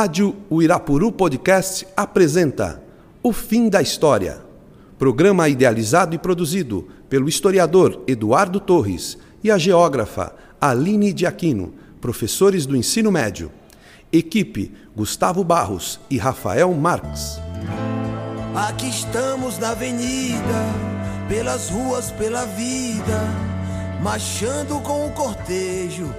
Rádio Uirapuru Podcast apresenta O Fim da História. Programa idealizado e produzido pelo historiador Eduardo Torres e a geógrafa Aline de Aquino, professores do ensino médio. Equipe Gustavo Barros e Rafael Marques. Aqui estamos na avenida, pelas ruas, pela vida, marchando com o cortejo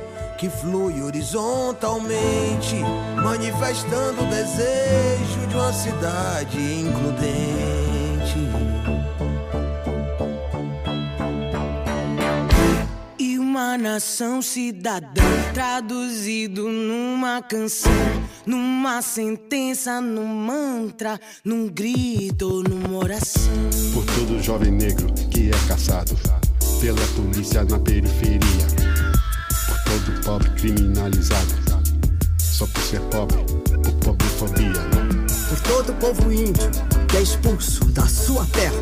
que flui horizontalmente, manifestando o desejo de uma cidade includente. E uma nação cidadã, traduzido numa canção, numa sentença, num mantra, num grito, numa oração. Por todo jovem negro que é caçado pela polícia na periferia pobre criminalizado. Só por ser pobre, por pobrefobia. Por todo povo índio que é expulso da sua terra.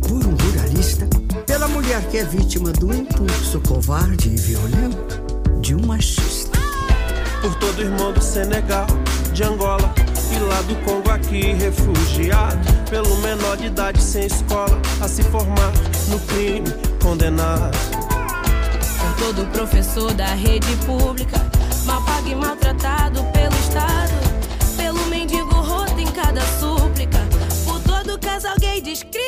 Por um ruralista. Pela mulher que é vítima do impulso covarde e violento de um machista. Por todo irmão do Senegal, de Angola e lá do Congo aqui refugiado. Pelo menor de idade sem escola a se formar no crime condenado todo professor da rede pública, mal pago e maltratado pelo Estado, pelo mendigo roto em cada súplica, por todo casal gay discriminado.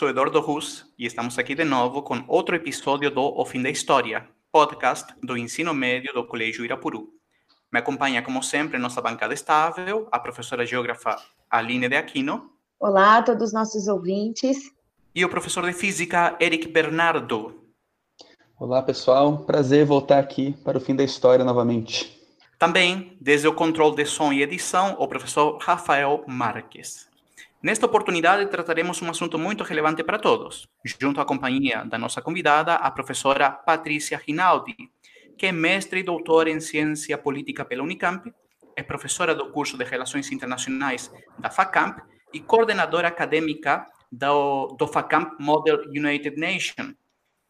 Sou Eduardo Rus e estamos aqui de novo com outro episódio do O Fim da História, podcast do ensino médio do Colégio Irapuru. Me acompanha, como sempre, nossa bancada estável, a professora geógrafa Aline de Aquino Olá a todos os nossos ouvintes. e o professor de física Eric Bernardo. Olá, pessoal. Prazer voltar aqui para o fim da história novamente. Também, desde o controle de som e edição, o professor Rafael Marques. Nesta oportunidade, trataremos um assunto muito relevante para todos, junto à companhia da nossa convidada, a professora Patrícia Rinaldi, que é mestre e doutora em Ciência Política pela Unicamp, é professora do curso de Relações Internacionais da FACAMP e coordenadora acadêmica do, do FACAMP Model United Nations.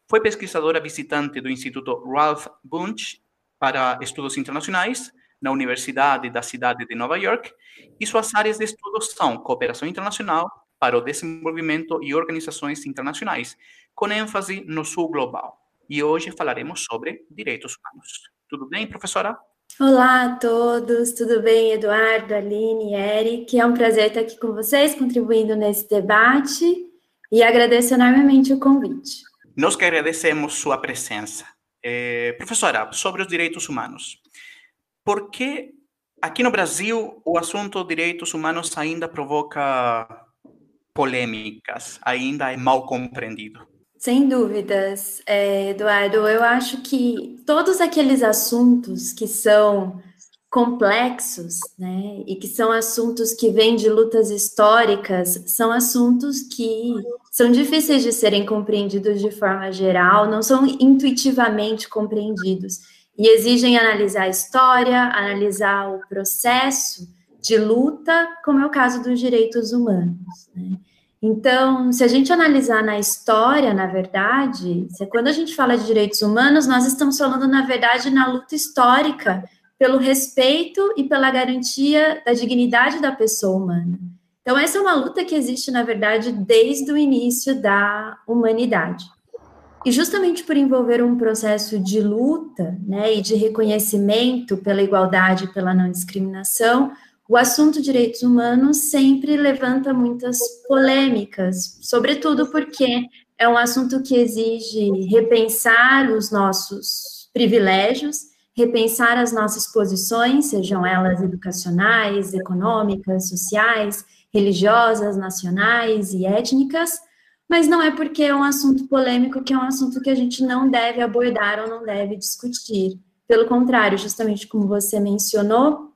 Foi pesquisadora visitante do Instituto Ralph Bunche para Estudos Internacionais na Universidade da Cidade de Nova York e suas áreas de estudo são cooperação internacional para o desenvolvimento e organizações internacionais, com ênfase no sul global. E hoje falaremos sobre direitos humanos. Tudo bem, professora? Olá a todos, tudo bem, Eduardo, Aline, Eric? É um prazer estar aqui com vocês, contribuindo nesse debate e agradeço enormemente o convite. Nós que agradecemos sua presença. Eh, professora, sobre os direitos humanos. Por que aqui no Brasil o assunto direitos humanos ainda provoca polêmicas, ainda é mal compreendido? Sem dúvidas, é, Eduardo, eu acho que todos aqueles assuntos que são complexos, né, e que são assuntos que vêm de lutas históricas, são assuntos que são difíceis de serem compreendidos de forma geral, não são intuitivamente compreendidos, e exigem analisar a história, analisar o processo de luta, como é o caso dos direitos humanos, né. Então, se a gente analisar na história, na verdade, se- quando a gente fala de direitos humanos, nós estamos falando, na verdade, na luta histórica pelo respeito e pela garantia da dignidade da pessoa humana. Então, essa é uma luta que existe, na verdade, desde o início da humanidade. E justamente por envolver um processo de luta, né, e de reconhecimento pela igualdade e pela não discriminação, o assunto direitos humanos sempre levanta muitas polêmicas, sobretudo porque é um assunto que exige repensar os nossos privilégios, repensar as nossas posições, sejam elas educacionais, econômicas, sociais, religiosas, nacionais e étnicas, mas não é porque é um assunto polêmico que é um assunto que a gente não deve abordar ou não deve discutir. Pelo contrário, justamente como você mencionou,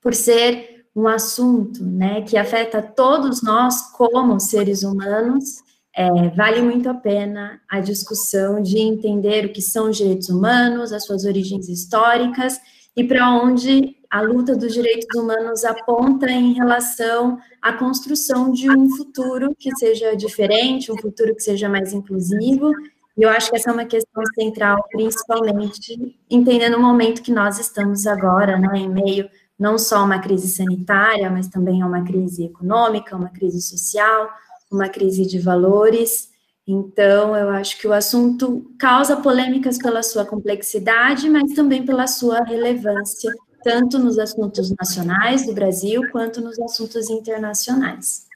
por ser um assunto, né, que afeta todos nós como seres humanos, é, vale muito a pena a discussão de entender o que são os direitos humanos, as suas origens históricas e para onde a luta dos direitos humanos aponta em relação à construção de um futuro que seja diferente, um futuro que seja mais inclusivo. E eu acho que essa é uma questão central, principalmente entendendo o momento que nós estamos agora, né, em meio não só a uma crise sanitária, mas também a uma crise econômica, uma crise social, uma crise de valores. Então, eu acho que o assunto causa polêmicas pela sua complexidade, mas também pela sua relevância, tanto nos assuntos nacionais do Brasil, quanto nos assuntos internacionais.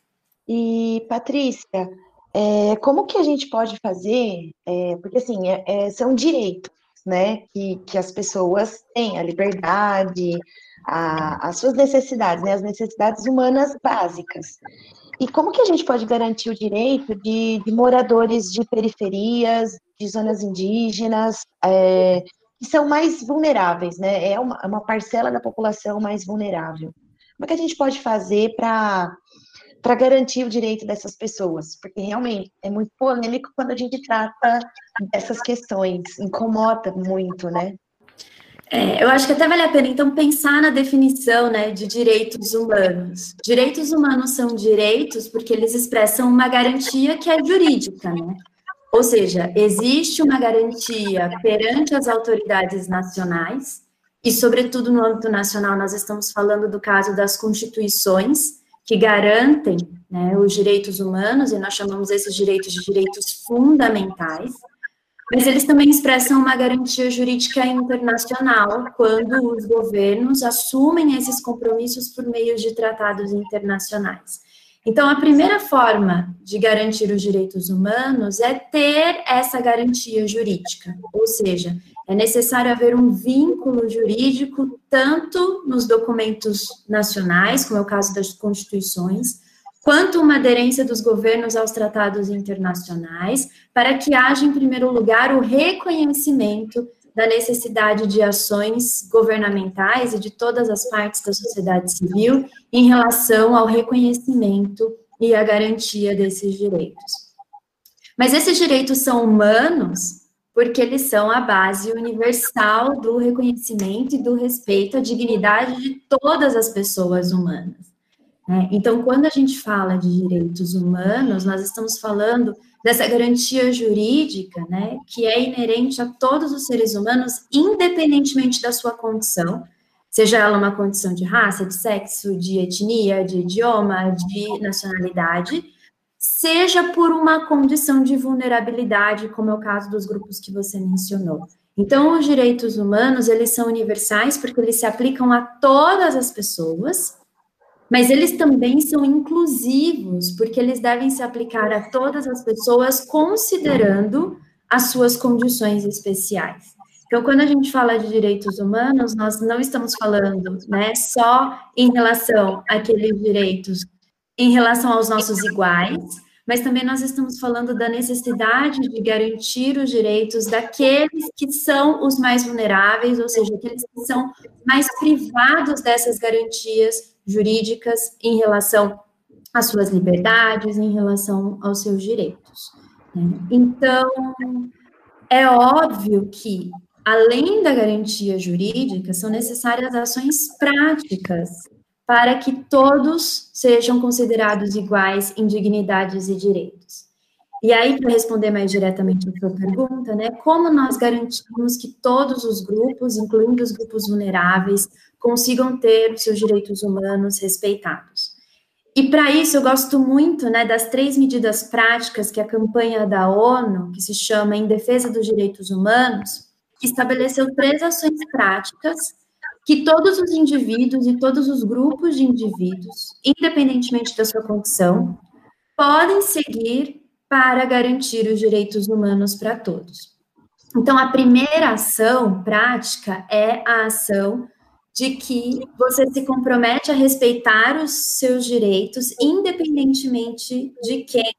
E, Patrícia, é, como que a gente pode fazer? É, porque, assim, é, é, são direitos, né, que, que as pessoas têm, a liberdade, a, as suas necessidades, né, as necessidades humanas básicas. E como que a gente pode garantir o direito de, de moradores de periferias, de zonas indígenas, é, que são mais vulneráveis, né? É uma, uma, parcela da população mais vulnerável. Como é que a gente pode fazer para para garantir o direito dessas pessoas? Porque realmente é muito polêmico quando a gente trata dessas questões, incomoda muito, né? É, eu acho que até vale a pena, então, pensar na definição né, de direitos humanos. Direitos humanos são direitos porque eles expressam uma garantia que é jurídica, né? Ou seja, existe uma garantia perante as autoridades nacionais, e, sobretudo, no âmbito nacional, nós estamos falando do caso das constituições, que garantem né, os direitos humanos, e nós chamamos esses direitos de direitos fundamentais, mas eles também expressam uma garantia jurídica internacional quando os governos assumem esses compromissos por meio de tratados internacionais. Então, a primeira forma de garantir os direitos humanos é ter essa garantia jurídica, ou seja, é necessário haver um vínculo jurídico tanto nos documentos nacionais, como é o caso das constituições, quanto uma aderência dos governos aos tratados internacionais, para que haja, em primeiro lugar, o reconhecimento da necessidade de ações governamentais e de todas as partes da sociedade civil em relação ao reconhecimento e à garantia desses direitos. Mas esses direitos são humanos porque eles são a base universal do reconhecimento e do respeito à dignidade de todas as pessoas humanas. Né? Então, quando a gente fala de direitos humanos, nós estamos falando dessa garantia jurídica, né, que é inerente a todos os seres humanos, independentemente da sua condição, seja ela uma condição de raça, de sexo, de etnia, de idioma, de nacionalidade, seja por uma condição de vulnerabilidade, como é o caso dos grupos que você mencionou. Então, os direitos humanos, eles são universais porque eles se aplicam a todas as pessoas, mas eles também são inclusivos, porque eles devem se aplicar a todas as pessoas, considerando as suas condições especiais. Então, quando a gente fala de direitos humanos, nós não estamos falando né, só em relação àqueles direitos em relação aos nossos iguais, mas também nós estamos falando da necessidade de garantir os direitos daqueles que são os mais vulneráveis, ou seja, aqueles que são mais privados dessas garantias jurídicas em relação às suas liberdades, em relação aos seus direitos. Né? Então, é óbvio que, além da garantia jurídica, são necessárias ações práticas para que todos sejam considerados iguais em dignidades e direitos. E aí, para responder mais diretamente a sua pergunta, né, como nós garantimos que todos os grupos, incluindo os grupos vulneráveis, consigam ter os seus direitos humanos respeitados? E para isso, eu gosto muito né, das três medidas práticas que a campanha da ONU, que se chama Em Defesa dos Direitos Humanos, estabeleceu três ações práticas que todos os indivíduos e todos os grupos de indivíduos, independentemente da sua condição, podem seguir para garantir os direitos humanos para todos. Então, a primeira ação prática é a ação de que você se compromete a respeitar os seus direitos, independentemente de quem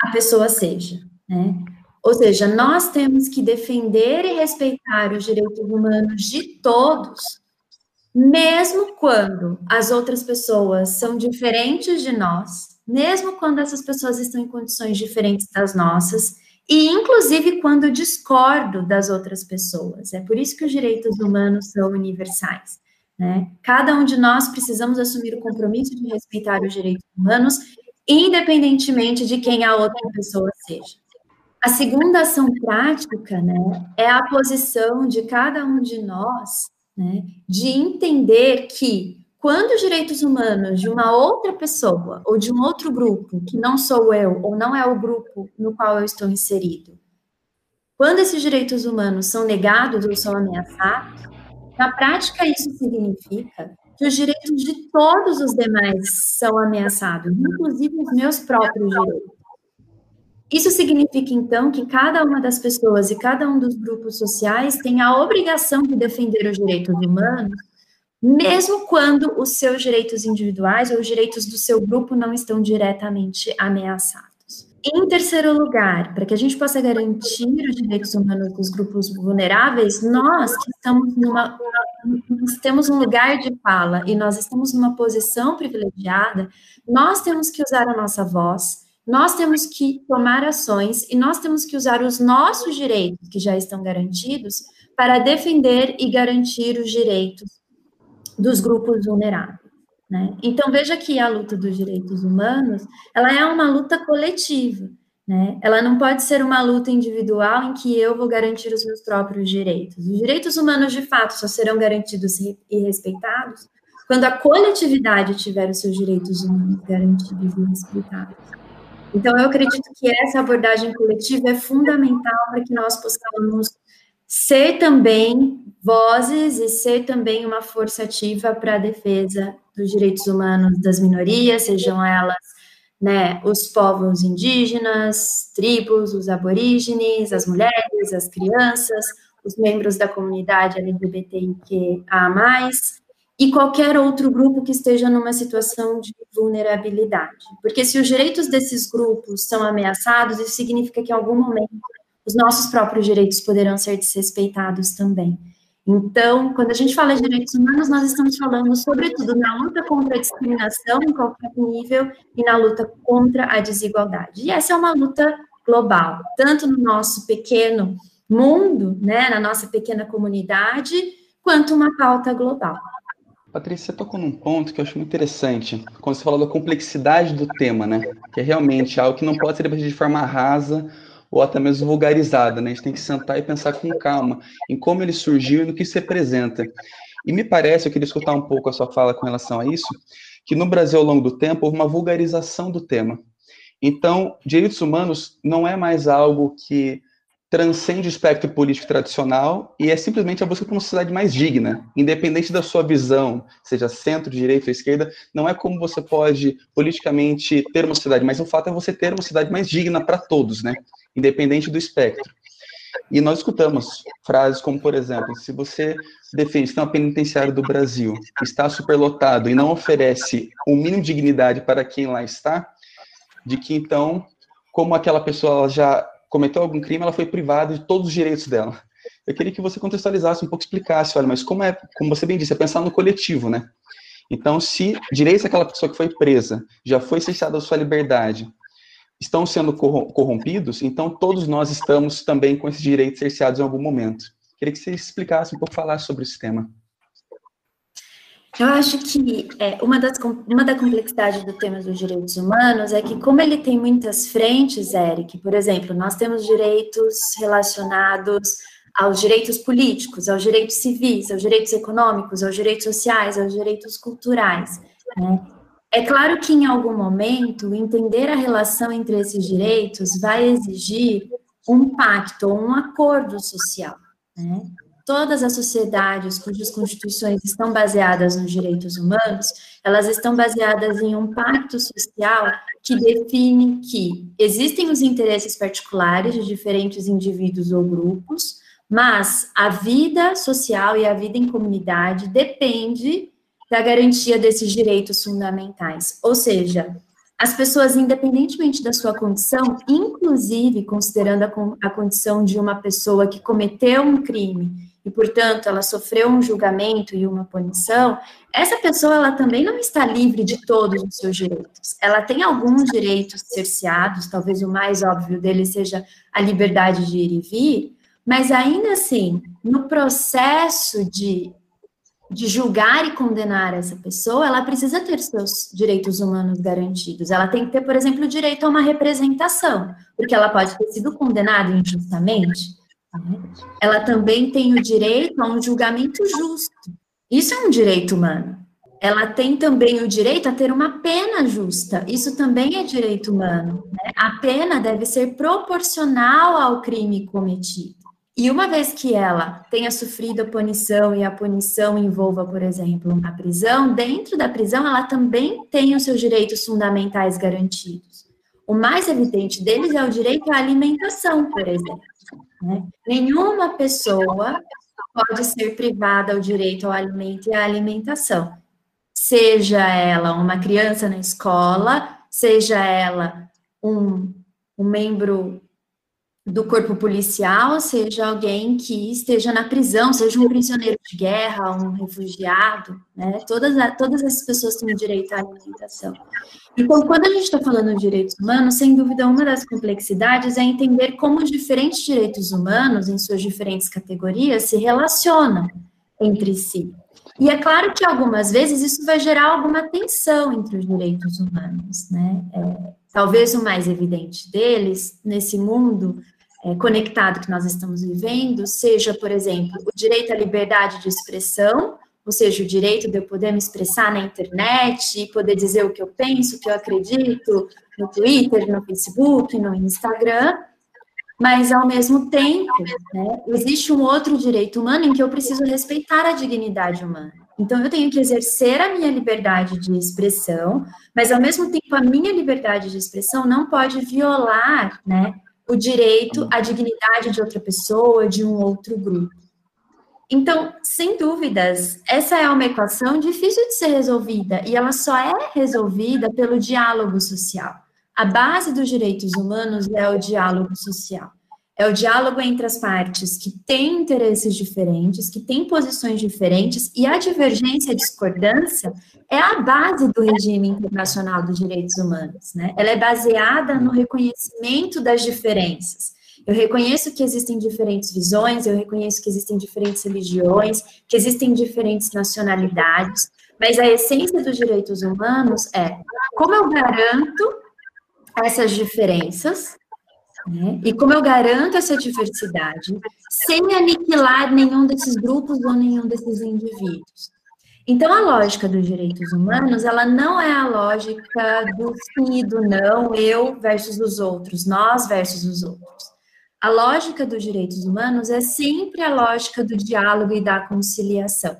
a pessoa seja, né? Ou seja, nós temos que defender e respeitar os direitos humanos de todos, mesmo quando as outras pessoas são diferentes de nós, mesmo quando essas pessoas estão em condições diferentes das nossas, e inclusive quando discordo das outras pessoas. É por isso que os direitos humanos são universais. Né? Cada um de nós precisamos assumir o compromisso de respeitar os direitos humanos, independentemente de quem a outra pessoa seja. A segunda ação prática, né, é a posição de cada um de nós, né, de entender que quando os direitos humanos de uma outra pessoa ou de um outro grupo, que não sou eu ou não é o grupo no qual eu estou inserido, quando esses direitos humanos são negados ou são ameaçados, na prática isso significa que os direitos de todos os demais são ameaçados, inclusive os meus próprios direitos. Isso significa, então, que cada uma das pessoas e cada um dos grupos sociais tem a obrigação de defender os direitos humanos, mesmo quando os seus direitos individuais ou os direitos do seu grupo não estão diretamente ameaçados. Em terceiro lugar, para que a gente possa garantir os direitos humanos dos grupos vulneráveis, nós que estamos numa nós temos um lugar de fala e nós estamos numa posição privilegiada, nós temos que usar a nossa voz, nós temos que tomar ações e nós temos que usar os nossos direitos que já estão garantidos para defender e garantir os direitos dos grupos vulneráveis. Né? Então veja que a luta dos direitos humanos, ela é uma luta coletiva, né? Ela não pode ser uma luta individual em que eu vou garantir os meus próprios direitos. Os direitos humanos de fato só serão garantidos e respeitados quando a coletividade tiver os seus direitos humanos garantidos e respeitados. Então eu acredito que essa abordagem coletiva é fundamental para que nós possamos ser também vozes e ser também uma força ativa para a defesa dos direitos humanos das minorias, sejam elas né, os povos indígenas, tribos, os aborígenes, as mulheres, as crianças, os membros da comunidade LGBTIQA+, e qualquer outro grupo que esteja numa situação de vulnerabilidade. Porque se os direitos desses grupos são ameaçados, isso significa que em algum momento os nossos próprios direitos poderão ser desrespeitados também. Então, quando a gente fala de direitos humanos, nós estamos falando, sobretudo, na luta contra a discriminação em qualquer nível e na luta contra a desigualdade. E essa é uma luta global, tanto no nosso pequeno mundo, né, na nossa pequena comunidade, quanto uma pauta global. Patrícia, você tocou num ponto que eu acho muito interessante, quando você falou da complexidade do tema, né? Que é realmente algo que não pode ser debatido de forma rasa ou até mesmo vulgarizada, né? A gente tem que sentar e pensar com calma em como ele surgiu e no que se representa. E me parece, eu queria escutar um pouco a sua fala com relação a isso, que no Brasil, ao longo do tempo, houve uma vulgarização do tema. Então, direitos humanos não é mais algo que transcende o espectro político tradicional e é simplesmente a busca por uma sociedade mais digna, independente da sua visão, seja centro, direita ou esquerda, não é como você pode politicamente ter uma sociedade, mas o fato é você ter uma sociedade mais digna para todos, né? Independente do espectro. E nós escutamos frases como, por exemplo, se você defende o sistema penitenciário do Brasil está superlotado e não oferece o mínimo de dignidade para quem lá está, de que então, como aquela pessoa já cometeu algum crime, ela foi privada de todos os direitos dela. Eu queria que você contextualizasse um pouco, explicasse, olha, mas como é, como você bem disse, é pensar no coletivo, né? Então, se direitos daquela pessoa que foi presa já foi cessada a sua liberdade, estão sendo corrompidos, então todos nós estamos também com esses direitos cerceados em algum momento. Queria que você explicasse um pouco, falasse sobre esse tema. Eu acho que é, uma, das, uma da complexidade do tema dos direitos humanos é que, como ele tem muitas frentes, Eric, por exemplo, nós temos direitos relacionados aos direitos políticos, aos direitos civis, aos direitos econômicos, aos direitos sociais, aos direitos culturais. Né? É claro que em algum momento entender a relação entre esses direitos vai exigir um pacto, um acordo social. Né? Todas as sociedades cujas constituições estão baseadas nos direitos humanos, elas estão baseadas em um pacto social que define que existem os interesses particulares de diferentes indivíduos ou grupos, mas a vida social e a vida em comunidade depende da garantia desses direitos fundamentais. Ou seja, as pessoas, independentemente da sua condição, inclusive considerando a, a condição de uma pessoa que cometeu um crime e, portanto, ela sofreu um julgamento e uma punição, essa pessoa ela também não está livre de todos os seus direitos. Ela tem alguns direitos cerceados, talvez o mais óbvio dele seja a liberdade de ir e vir, mas ainda assim, no processo de, de julgar e condenar essa pessoa, ela precisa ter seus direitos humanos garantidos. Ela tem que ter, por exemplo, o direito a uma representação, porque ela pode ter sido condenada injustamente. né? Ela também tem o direito a um julgamento justo. Isso é um direito humano. Ela tem também o direito a ter uma pena justa. Isso também é direito humano. né? A pena deve ser proporcional ao crime cometido. E uma vez que ela tenha sofrido a punição e a punição envolva, por exemplo, uma prisão, dentro da prisão ela também tem os seus direitos fundamentais garantidos. O mais evidente deles é o direito à alimentação, por exemplo. né? Nenhuma pessoa pode ser privada do direito ao alimento e à alimentação. Seja ela uma criança na escola, seja ela um, um membro do corpo policial, seja alguém que esteja na prisão, seja um prisioneiro de guerra, um refugiado, né? Todas, todas essas pessoas têm direito à alimentação. Então, quando a gente está falando de direitos humanos, sem dúvida, uma das complexidades é entender como diferentes direitos humanos, em suas diferentes categorias, se relacionam entre si. E é claro que algumas vezes isso vai gerar alguma tensão entre os direitos humanos, né? É, talvez o mais evidente deles, nesse mundo conectado que nós estamos vivendo, seja, por exemplo, o direito à liberdade de expressão, ou seja, o direito de eu poder me expressar na internet poder dizer o que eu penso, o que eu acredito, no Twitter, no Facebook, no Instagram, mas ao mesmo tempo, né, existe um outro direito humano em que eu preciso respeitar a dignidade humana. Então, eu tenho que exercer a minha liberdade de expressão, mas ao mesmo tempo a minha liberdade de expressão não pode violar, né, o direito à dignidade de outra pessoa, de um outro grupo. Então, sem dúvidas, essa é uma equação difícil de ser resolvida e ela só é resolvida pelo diálogo social. A base dos direitos humanos é o diálogo social. É o diálogo entre as partes que têm interesses diferentes, que têm posições diferentes, e a divergência e a discordância é a base do regime internacional dos direitos humanos. Né? Ela é baseada no reconhecimento das diferenças. Eu reconheço que existem diferentes visões, eu reconheço que existem diferentes religiões, que existem diferentes nacionalidades, mas a essência dos direitos humanos é como eu garanto essas diferenças né? E como eu garanto essa diversidade sem aniquilar nenhum desses grupos ou nenhum desses indivíduos? Então, a lógica dos direitos humanos, ela não é a lógica do sim e do não, eu versus os outros, nós versus os outros. A lógica dos direitos humanos é sempre a lógica do diálogo e da conciliação.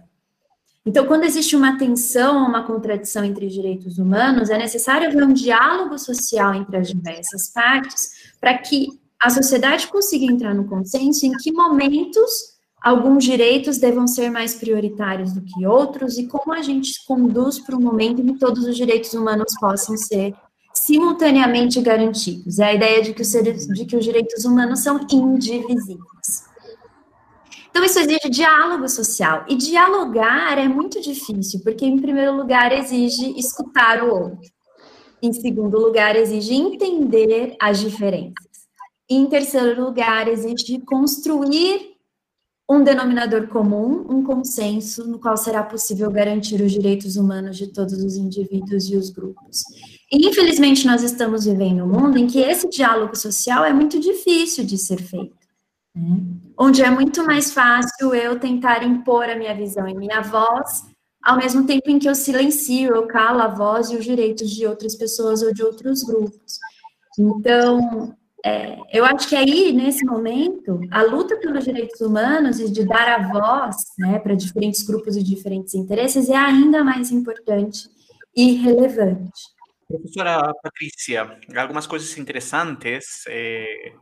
Então, quando existe uma tensão, uma contradição entre direitos humanos, é necessário haver um diálogo social entre as diversas partes para que a sociedade consiga entrar no consenso em que momentos alguns direitos devam ser mais prioritários do que outros e como a gente conduz para um momento em que todos os direitos humanos possam ser simultaneamente garantidos. É a ideia de que os, seres, de que os direitos humanos são indivisíveis. Então, isso exige diálogo social. E dialogar é muito difícil, porque, em primeiro lugar, exige escutar o outro. Em segundo lugar, exige entender as diferenças. Em terceiro lugar, exige construir um denominador comum, um consenso no qual será possível garantir os direitos humanos de todos os indivíduos e os grupos. E, infelizmente, nós estamos vivendo um mundo em que esse diálogo social é muito difícil de ser feito. Né? Onde é muito mais fácil eu tentar impor a minha visão e minha voz, ao mesmo tempo em que eu silencio, eu calo a voz e os direitos de outras pessoas ou de outros grupos. Então, é, eu acho que aí, nesse momento, a luta pelos direitos humanos e de dar a voz né, para diferentes grupos e diferentes interesses é ainda mais importante e relevante. Professora Patrícia, algumas coisas interessantes eh,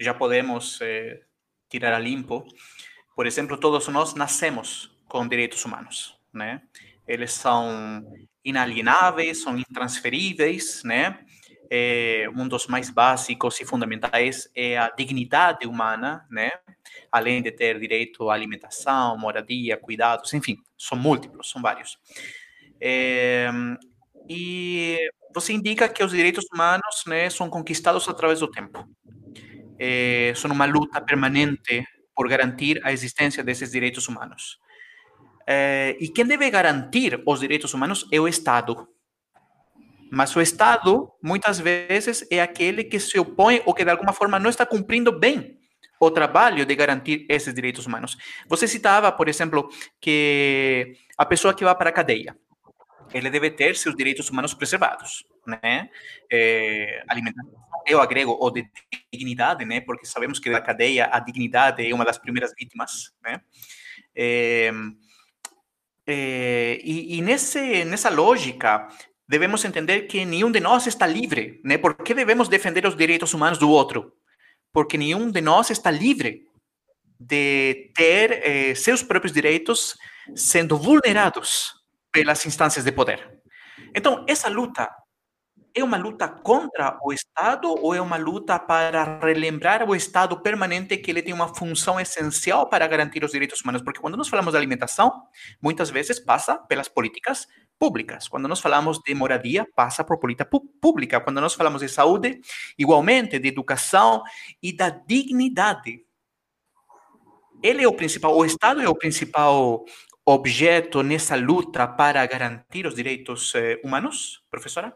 já podemos eh, tirar a limpo. Por exemplo, todos nós nascemos com direitos humanos, né? Eles são inalienáveis, são intransferíveis, né? é, um dos mais básicos e fundamentais é a dignidade humana, né? Além de ter direito à alimentação, moradia, cuidados, enfim, são múltiplos, são vários. É, e você indica que os direitos humanos né, são conquistados através do tempo. É, são uma luta permanente por garantir a existência desses direitos humanos. E quem deve garantir os direitos humanos é o Estado. Mas o Estado, muitas vezes, é aquele que se opõe ou que, de alguma forma, não está cumprindo bem o trabalho de garantir esses direitos humanos. Você citava, por exemplo, que a pessoa que vai para a cadeia, ele deve ter seus direitos humanos preservados, né? É, alimentação, eu agrego o de dignidade, né? Porque sabemos que da cadeia a dignidade é uma das primeiras vítimas, né? É, e, e nesse, nessa lógica, devemos entender que nenhum de nós está livre, né? Por que devemos defender os direitos humanos do outro? Porque nenhum de nós está livre de ter eh, seus próprios direitos sendo vulnerados pelas instâncias de poder. Então, essa luta é uma luta contra o Estado ou é uma luta para relembrar o Estado permanente que ele tem uma função essencial para garantir os direitos humanos? Porque quando nós falamos de alimentação, muitas vezes passa pelas políticas públicas. Quando nós falamos de moradia, passa por política pública. Quando nós falamos de saúde, igualmente, de educação e da dignidade. Ele é o principal, o Estado é o principal objeto nessa luta para garantir os direitos eh, humanos, professora?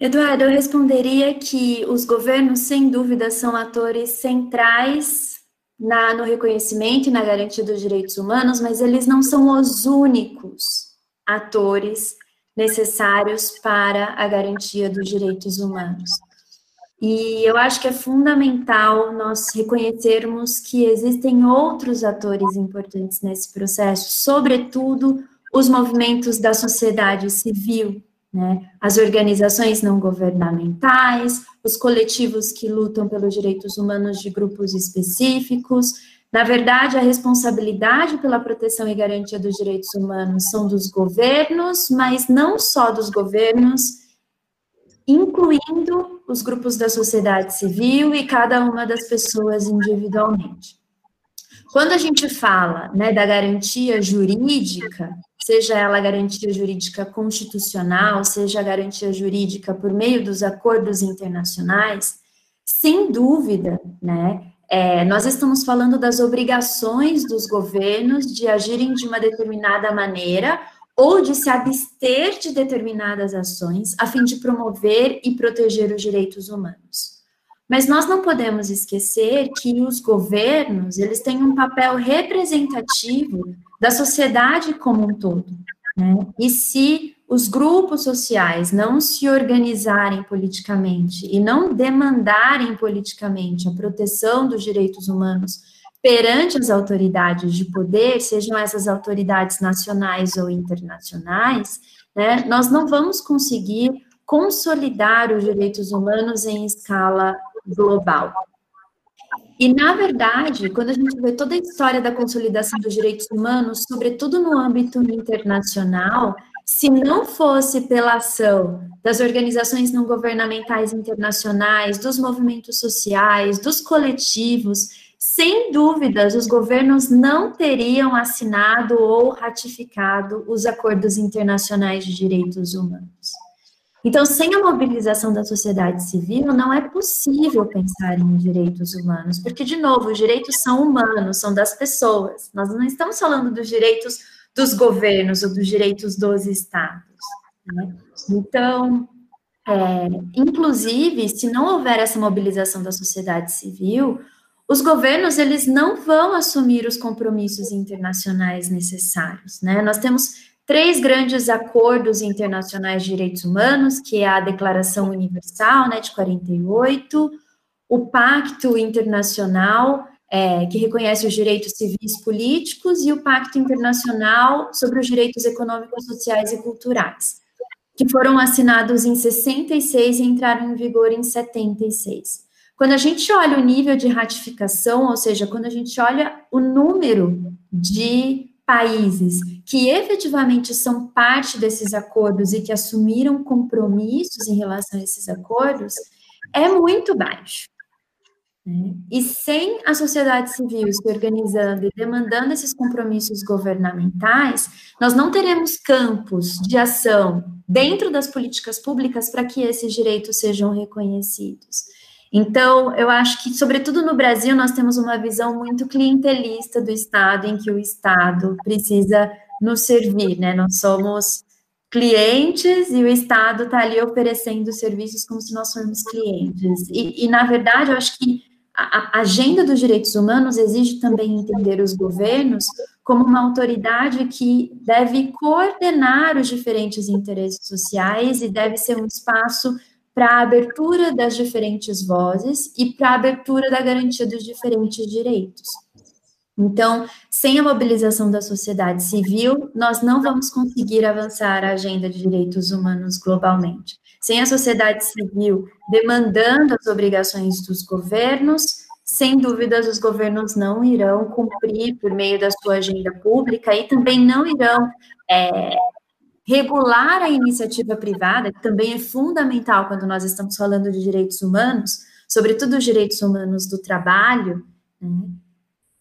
Eduardo, eu responderia que os governos, sem dúvida, são atores centrais na, no reconhecimento e na garantia dos direitos humanos, mas eles não são os únicos atores necessários para a garantia dos direitos humanos. E eu acho que é fundamental nós reconhecermos que existem outros atores importantes nesse processo, sobretudo os movimentos da sociedade civil, né? As organizações não governamentais, os coletivos que lutam pelos direitos humanos de grupos específicos. Na verdade, a responsabilidade pela proteção e garantia dos direitos humanos são dos governos, mas não só dos governos, incluindo os grupos da sociedade civil e cada uma das pessoas individualmente. Quando a gente fala né, da garantia jurídica, seja ela garantia jurídica constitucional, seja a garantia jurídica por meio dos acordos internacionais, sem dúvida, né, é, nós estamos falando das obrigações dos governos de agirem de uma determinada maneira ou de se abster de determinadas ações a fim de promover e proteger os direitos humanos. Mas nós não podemos esquecer que os governos, eles têm um papel representativo da sociedade como um todo. Né? E se os grupos sociais não se organizarem politicamente e não demandarem politicamente a proteção dos direitos humanos perante as autoridades de poder, sejam essas autoridades nacionais ou internacionais, né, nós não vamos conseguir consolidar os direitos humanos em escala global. E, na verdade, quando a gente vê toda a história da consolidação dos direitos humanos, sobretudo no âmbito internacional, se não fosse pela ação das organizações não governamentais internacionais, dos movimentos sociais, dos coletivos, sem dúvidas, os governos não teriam assinado ou ratificado os acordos internacionais de direitos humanos. Então, sem a mobilização da sociedade civil, não é possível pensar em direitos humanos, porque, de novo, os direitos são humanos, são das pessoas. Nós não estamos falando dos direitos dos governos ou dos direitos dos estados. Né? Então, é, inclusive, se não houver essa mobilização da sociedade civil, os governos eles não vão assumir os compromissos internacionais necessários. Né? Nós temos três grandes acordos internacionais de direitos humanos, que é a Declaração Universal, né, de 48, o Pacto Internacional, é, que reconhece os direitos civis políticos, e o Pacto Internacional sobre os Direitos Econômicos, Sociais e Culturais, que foram assinados em 66 e entraram em vigor em 76. Quando a gente olha o nível de ratificação, ou seja, quando a gente olha o número de países que efetivamente são parte desses acordos e que assumiram compromissos em relação a esses acordos é muito baixo. né? E sem a sociedade civil se organizando e demandando esses compromissos governamentais, nós não teremos campos de ação dentro das políticas públicas para que esses direitos sejam reconhecidos. Então, eu acho que, sobretudo no Brasil, nós temos uma visão muito clientelista do Estado, em que o Estado precisa nos servir, né? Nós somos clientes e o Estado está ali oferecendo serviços como se nós fôssemos clientes. E, e, na verdade, eu acho que a, a agenda dos direitos humanos exige também entender os governos como uma autoridade que deve coordenar os diferentes interesses sociais e deve ser um espaço para a abertura das diferentes vozes e para a abertura da garantia dos diferentes direitos. Então, sem a mobilização da sociedade civil, nós não vamos conseguir avançar a agenda de direitos humanos globalmente. Sem a sociedade civil demandando as obrigações dos governos, sem dúvidas os governos não irão cumprir por meio da sua agenda pública e também não irão é, regular a iniciativa privada, que também é fundamental quando nós estamos falando de direitos humanos, sobretudo os direitos humanos do trabalho. Né?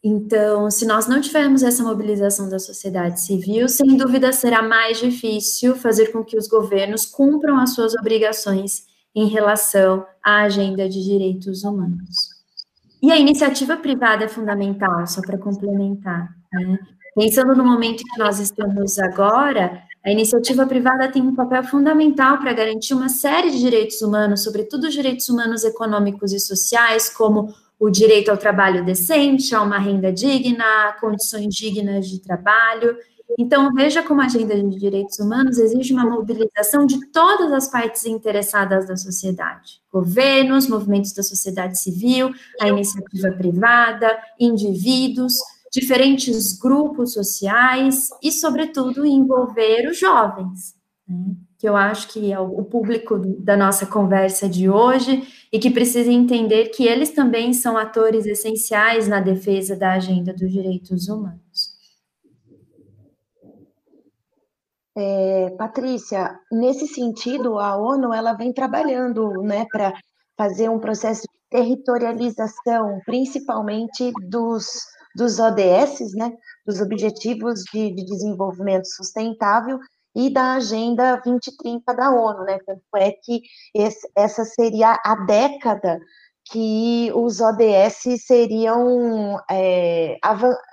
Então, se nós não tivermos essa mobilização da sociedade civil, sem dúvida será mais difícil fazer com que os governos cumpram as suas obrigações em relação à agenda de direitos humanos. E a iniciativa privada é fundamental, só para complementar. Né? Pensando no momento que nós estamos agora, a iniciativa privada tem um papel fundamental para garantir uma série de direitos humanos, sobretudo os direitos humanos econômicos e sociais, como o direito ao trabalho decente, a uma renda digna, condições dignas de trabalho. Então, veja como a agenda de direitos humanos exige uma mobilização de todas as partes interessadas da sociedade: governos, movimentos da sociedade civil, a iniciativa privada, indivíduos diferentes grupos sociais e, sobretudo, envolver os jovens, né? Que eu acho que é o público da nossa conversa de hoje e que precisa entender que eles também são atores essenciais na defesa da agenda dos direitos humanos. É, Patrícia, nesse sentido, a ONU ela vem trabalhando né, para fazer um processo de territorialização, principalmente dos dos ODS, né, dos Objetivos de, de Desenvolvimento Sustentável e da Agenda 2030 da ONU, né? Tanto é que esse, essa seria a década que os ODS seriam é,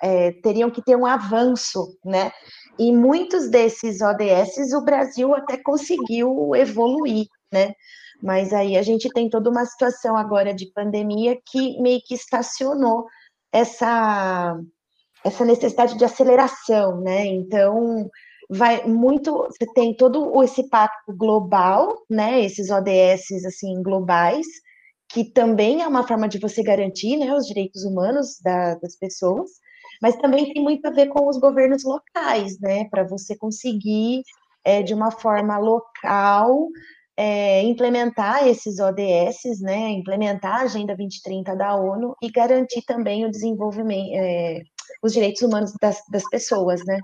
é, teriam que ter um avanço, né? E muitos desses ODS o Brasil até conseguiu evoluir, né? Mas aí a gente tem toda uma situação agora de pandemia que meio que estacionou essa, essa necessidade de aceleração, né? Então, vai muito, você tem todo esse pacto global, né? Esses ODS assim globais, que também é uma forma de você garantir, né, os direitos humanos da, das pessoas, mas também tem muito a ver com os governos locais, né? Para você conseguir é, de uma forma local é, implementar esses ODS, né, implementar a Agenda 2030 da ONU e garantir também o desenvolvimento, é, os direitos humanos das, das pessoas, né?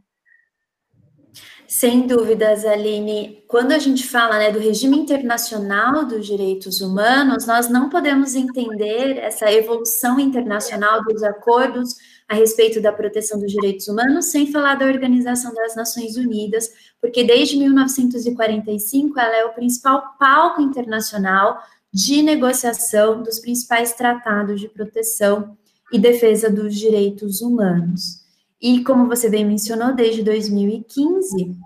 Sem dúvidas, Aline. Quando a gente fala né, do regime internacional dos direitos humanos, nós não podemos entender essa evolução internacional dos acordos a respeito da proteção dos direitos humanos sem falar da Organização das Nações Unidas, porque desde 1945 ela é o principal palco internacional de negociação dos principais tratados de proteção e defesa dos direitos humanos. E como você bem mencionou, desde 2015,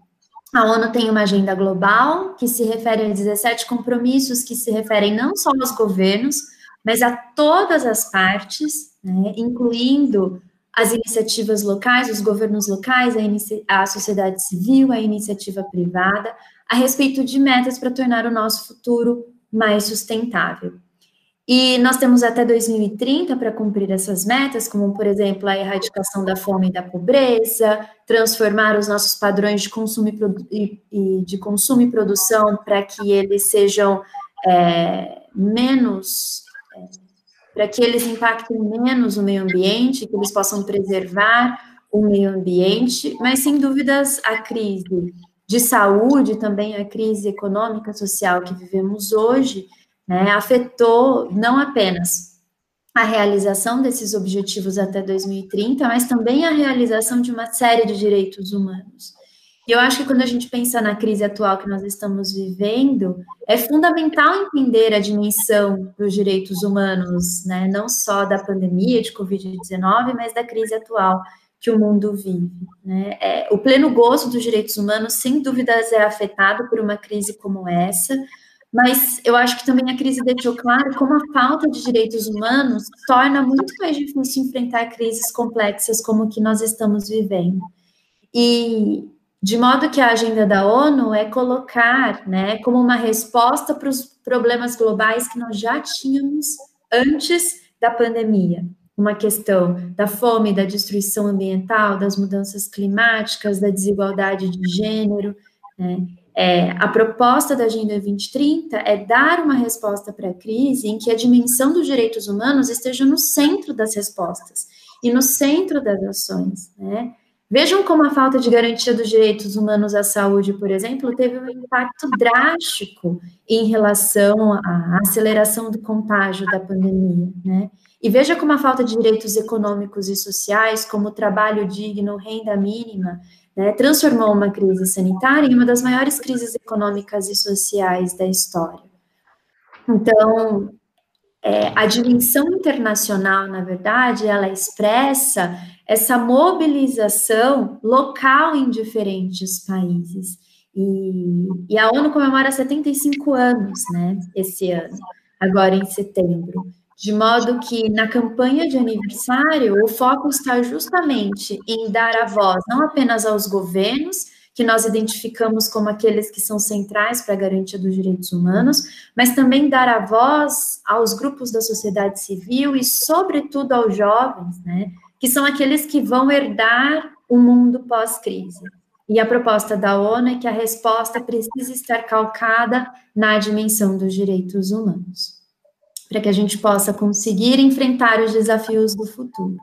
a ONU tem uma agenda global que se refere a 17 compromissos que se referem não só aos governos, mas a todas as partes, né, incluindo as iniciativas locais, os governos locais, a, a sociedade civil, a iniciativa privada, a respeito de metas para tornar o nosso futuro mais sustentável. E nós temos até 2030 para cumprir essas metas, como, por exemplo, a erradicação da fome e da pobreza, transformar os nossos padrões de consumo e, e de consumo e produção para que eles sejam é, menos. É, para que eles impactem menos o meio ambiente, que eles possam preservar o meio ambiente, mas sem dúvidas a crise de saúde, também a crise econômica social que vivemos hoje, né, afetou não apenas a realização desses objetivos até 2030, mas também a realização de uma série de direitos humanos. E eu acho que quando a gente pensa na crise atual que nós estamos vivendo, é fundamental entender a dimensão dos direitos humanos, né, não só da pandemia de Covid-19, mas da crise atual que o mundo vive. Né? É, o pleno gozo dos direitos humanos, sem dúvidas, é afetado por uma crise como essa, mas eu acho que também a crise deixou claro como a falta de direitos humanos torna muito mais difícil enfrentar crises complexas como o que nós estamos vivendo. E de modo que a agenda da ONU é colocar, né, como uma resposta para os problemas globais que nós já tínhamos antes da pandemia, uma questão da fome, da destruição ambiental, das mudanças climáticas, da desigualdade de gênero, né? É, a proposta da Agenda 2030 é dar uma resposta para a crise em que a dimensão dos direitos humanos esteja no centro das respostas e no centro das ações. Né? Vejam como a falta de garantia dos direitos humanos à saúde, por exemplo, teve um impacto drástico em relação à aceleração do contágio da pandemia. Né? E veja como a falta de direitos econômicos e sociais, como trabalho digno, renda mínima, né, transformou uma crise sanitária em uma das maiores crises econômicas e sociais da história. Então, é, a dimensão internacional, na verdade, ela expressa essa mobilização local em diferentes países. E, e a ONU comemora 75 anos, né, esse ano, agora em setembro. De modo que na campanha de aniversário, o foco está justamente em dar a voz não apenas aos governos, que nós identificamos como aqueles que são centrais para a garantia dos direitos humanos, mas também dar a voz aos grupos da sociedade civil e, sobretudo, aos jovens, né, que são aqueles que vão herdar o mundo pós-crise. E a proposta da ONU é que a resposta precisa estar calcada na dimensão dos direitos humanos para que a gente possa conseguir enfrentar os desafios do futuro.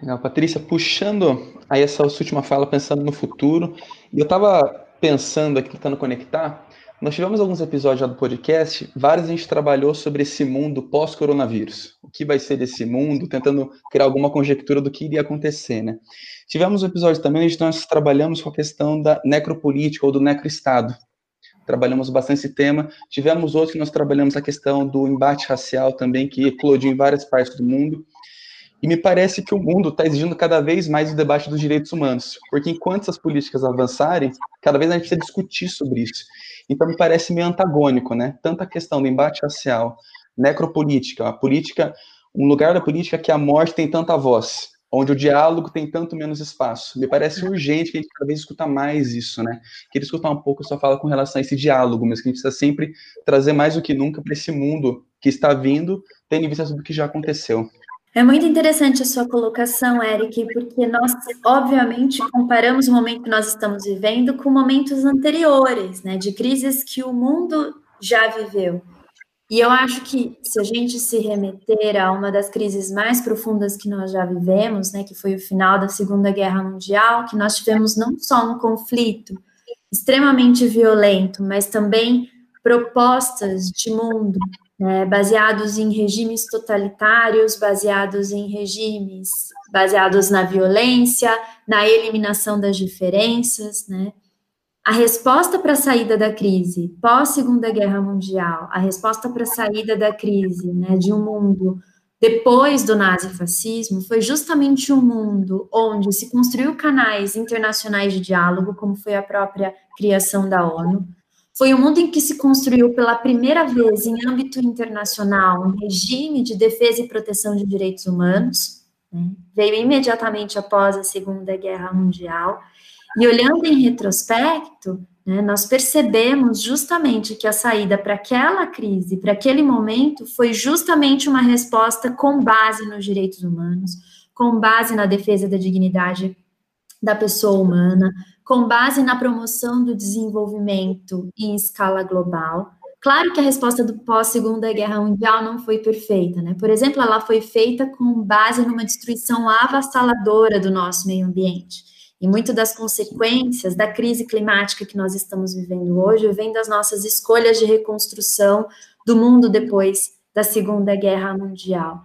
Legal, Patrícia, puxando aí essa última fala, pensando no futuro, e eu estava pensando aqui, tentando conectar, nós tivemos alguns episódios já do podcast, vários a gente trabalhou sobre esse mundo pós-coronavírus. O que vai ser desse mundo, tentando criar alguma conjectura do que iria acontecer, né? Tivemos um episódio também onde nós trabalhamos com a questão da necropolítica ou do necroestado, trabalhamos bastante esse tema. Tivemos outros que nós trabalhamos a questão do embate racial também, que eclodiu em várias partes do mundo. E me parece que o mundo está exigindo cada vez mais o debate dos direitos humanos, porque enquanto essas políticas avançarem, cada vez a gente precisa discutir sobre isso. Então me parece meio antagônico, né? Tanto a questão do embate racial, necropolítica, a política, um lugar da política que a morte tem tanta voz, onde o diálogo tem tanto menos espaço. Me parece urgente que a gente cada vez escuta mais isso, né? Queria escutar um pouco a sua fala com relação a esse diálogo, mas que a gente precisa sempre trazer mais do que nunca para esse mundo que está vindo, tendo em vista tudo que já aconteceu. É muito interessante a sua colocação, Eric, porque nós, obviamente, comparamos o momento que nós estamos vivendo com momentos anteriores, né, de crises que o mundo já viveu. E eu acho que se a gente se remeter a uma das crises mais profundas que nós já vivemos, né, que foi o final da Segunda Guerra Mundial, que nós tivemos não só um conflito extremamente violento, mas também propostas de mundo né, baseados em regimes totalitários, baseados em regimes baseados na violência, na eliminação das diferenças, né? A resposta para a saída da crise pós Segunda Guerra Mundial, a resposta para a saída da crise, né, de um mundo depois do nazifascismo, foi justamente um mundo onde se construiu canais internacionais de diálogo, como foi a própria criação da ONU. Foi um mundo em que se construiu pela primeira vez em âmbito internacional um regime de defesa e proteção de direitos humanos. Né? Veio imediatamente após a Segunda Guerra Mundial e olhando em retrospecto, né, nós percebemos justamente que a saída para aquela crise, para aquele momento, foi justamente uma resposta com base nos direitos humanos, com base na defesa da dignidade da pessoa humana, com base na promoção do desenvolvimento em escala global, claro que a resposta do pós-Segunda Guerra Mundial não foi perfeita, né? Por exemplo, ela foi feita com base numa destruição avassaladora do nosso meio ambiente. E muito das consequências da crise climática que nós estamos vivendo hoje vem das nossas escolhas de reconstrução do mundo depois da Segunda Guerra Mundial.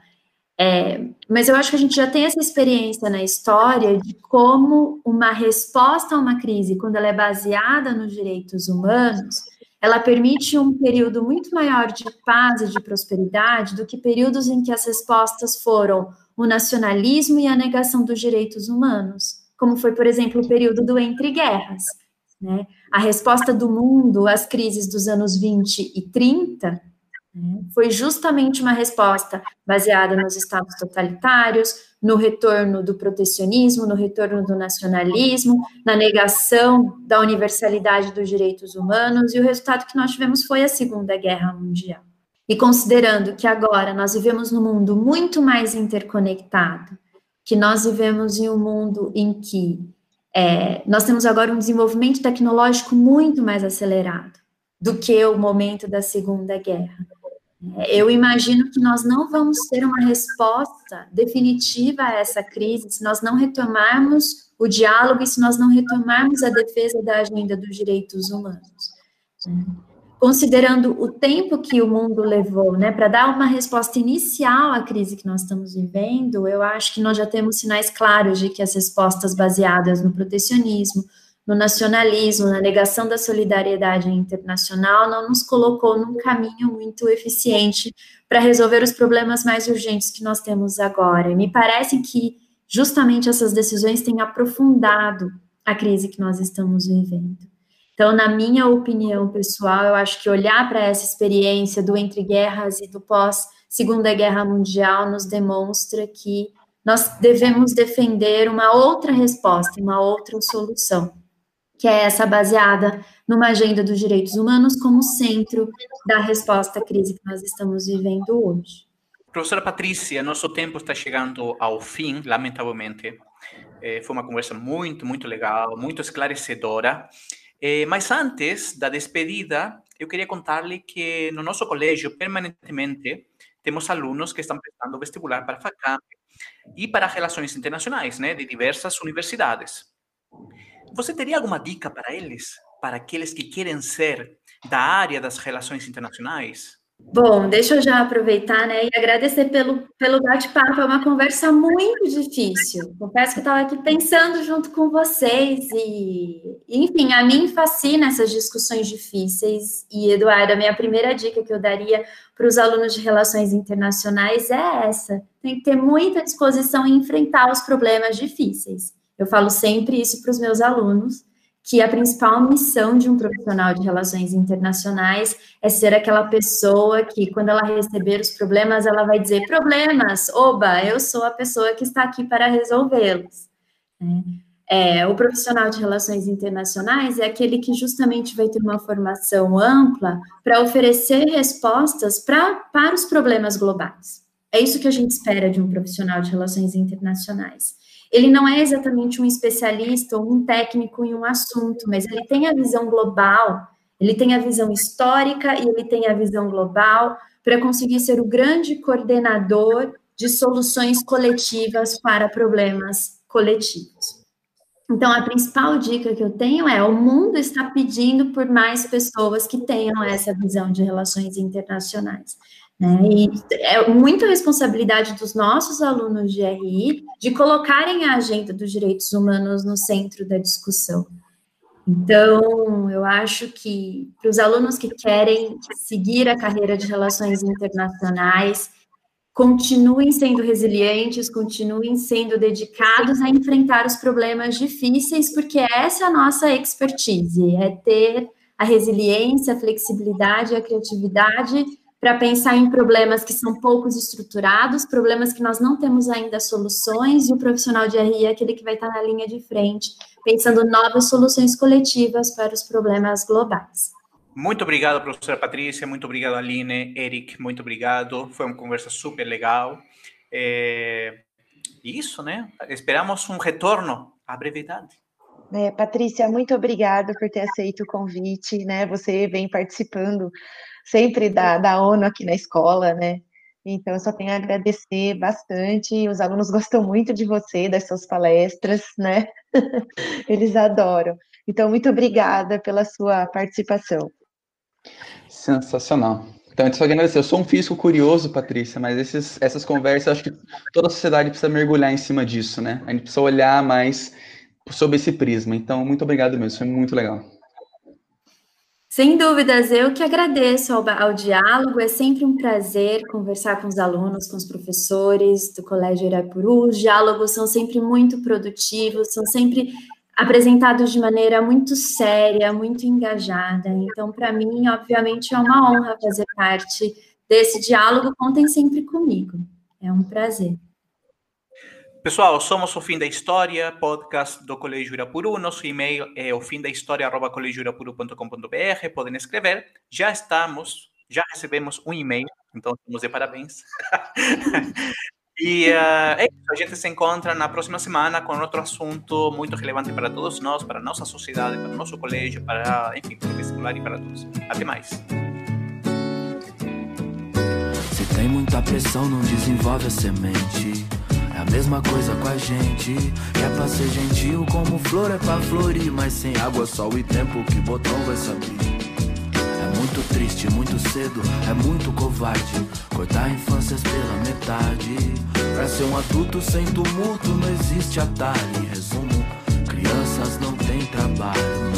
É, mas eu acho que a gente já tem essa experiência na história de como uma resposta a uma crise, quando ela é baseada nos direitos humanos, ela permite um período muito maior de paz e de prosperidade do que períodos em que as respostas foram o nacionalismo e a negação dos direitos humanos, como foi, por exemplo, o período do entre guerras. Né? A resposta do mundo às crises dos anos 20 e 30 né, foi justamente uma resposta baseada nos estados totalitários, no retorno do protecionismo, no retorno do nacionalismo, na negação da universalidade dos direitos humanos, e o resultado que nós tivemos foi a Segunda Guerra Mundial. E considerando que agora nós vivemos num mundo muito mais interconectado, que nós vivemos em um mundo em que é, nós temos agora um desenvolvimento tecnológico muito mais acelerado do que o momento da Segunda Guerra. Eu imagino que nós não vamos ter uma resposta definitiva a essa crise se nós não retomarmos o diálogo e se nós não retomarmos a defesa da agenda dos direitos humanos. Considerando o tempo que o mundo levou, né, para dar uma resposta inicial à crise que nós estamos vivendo, eu acho que nós já temos sinais claros de que as respostas baseadas no protecionismo, no nacionalismo, na negação da solidariedade internacional, não nos colocou num caminho muito eficiente para resolver os problemas mais urgentes que nós temos agora. E me parece que justamente essas decisões têm aprofundado a crise que nós estamos vivendo. Então, na minha opinião pessoal, eu acho que olhar para essa experiência do entre guerras e do pós Segunda Guerra Mundial nos demonstra que nós devemos defender uma outra resposta, uma outra solução que é essa baseada numa agenda dos direitos humanos como centro da resposta à crise que nós estamos vivendo hoje. Professora Patrícia, nosso tempo está chegando ao fim, lamentavelmente. É, foi uma conversa muito, muito legal, muito esclarecedora. É, mas antes da despedida, eu queria contar-lhe que no nosso colégio, permanentemente, temos alunos que estão prestando vestibular para FACAM e para Relações Internacionais, né, de diversas universidades. Você teria alguma dica para eles, para aqueles que querem ser da área das relações internacionais? Bom, deixa eu já aproveitar né, e agradecer pelo, pelo bate-papo. É uma conversa muito difícil. Confesso que estava aqui pensando junto com vocês e, enfim, a mim fascina essas discussões difíceis. E, Eduardo, a minha primeira dica que eu daria para os alunos de relações internacionais é essa: tem que ter muita disposição em enfrentar os problemas difíceis. Eu falo sempre isso para os meus alunos, que a principal missão de um profissional de relações internacionais é ser aquela pessoa que, quando ela receber os problemas, ela vai dizer: problemas, oba, eu sou a pessoa que está aqui para resolvê-los. É, o profissional de relações internacionais é aquele que justamente vai ter uma formação ampla para oferecer respostas pra, para os problemas globais. É isso que a gente espera de um profissional de relações internacionais ele não é exatamente um especialista ou um técnico em um assunto, mas ele tem a visão global, ele tem a visão histórica e ele tem a visão global para conseguir ser o grande coordenador de soluções coletivas para problemas coletivos. Então, a principal dica que eu tenho é: o mundo está pedindo por mais pessoas que tenham essa visão de relações internacionais. Né? E é muita responsabilidade dos nossos alunos de RI de colocarem a agenda dos direitos humanos no centro da discussão. Então, eu acho que para os alunos que querem seguir a carreira de relações internacionais, continuem sendo resilientes, continuem sendo dedicados a enfrentar os problemas difíceis, porque essa é a nossa expertise, é ter a resiliência, a flexibilidade, a criatividade para pensar em problemas que são poucos estruturados, problemas que nós não temos ainda soluções, e o profissional de RI é aquele que vai estar na linha de frente, pensando novas soluções coletivas para os problemas globais. Muito obrigado, professora Patrícia, muito obrigado, Aline, Eric, muito obrigado. Foi uma conversa super legal. É... Isso, né? Esperamos um retorno à brevidade. É, Patrícia, muito obrigada por ter aceito o convite, né? Você vem participando sempre da, da ONU aqui na escola, né? Então, eu só tenho a agradecer bastante. Os alunos gostam muito de você, das suas palestras, né? Eles adoram. Então, muito obrigada pela sua participação. Sensacional. Então, eu só agradecer. Eu sou um físico curioso, Patrícia, mas esses, essas conversas, acho que toda a sociedade precisa mergulhar em cima disso, né? A gente precisa olhar mais sob esse prisma. Então, muito obrigado mesmo, foi muito legal. Sem dúvidas, eu que agradeço ao, ao, diálogo, é sempre um prazer conversar com os alunos, com os professores do Colégio Irapuru, os diálogos são sempre muito produtivos, são sempre apresentados de maneira muito séria, muito engajada, então para mim, obviamente, é uma honra fazer parte desse diálogo, contem sempre comigo, é um prazer. Pessoal, somos o Fim da História, podcast do Colégio Irapuru. Nosso e-mail é o fimdahistoria.colegioirapuru.com.br. Podem escrever. Já estamos, já recebemos um e-mail, então estamos de parabéns. e uh, é isso, a gente se encontra na próxima semana com outro assunto muito relevante para todos nós, para nossa sociedade, para nosso colégio, para, enfim, para o vestibular e para todos. Até mais. Se tem muita pressão, não desenvolve a semente. Mesma coisa com a gente. É pra ser gentil, como flor é pra florir. Mas sem água, sol e tempo, que botão vai se abrir. É muito triste, muito cedo, é muito covarde. Cortar infâncias pela metade. Pra ser um adulto sem tumulto, não existe atalho. Resumo, crianças não têm trabalho.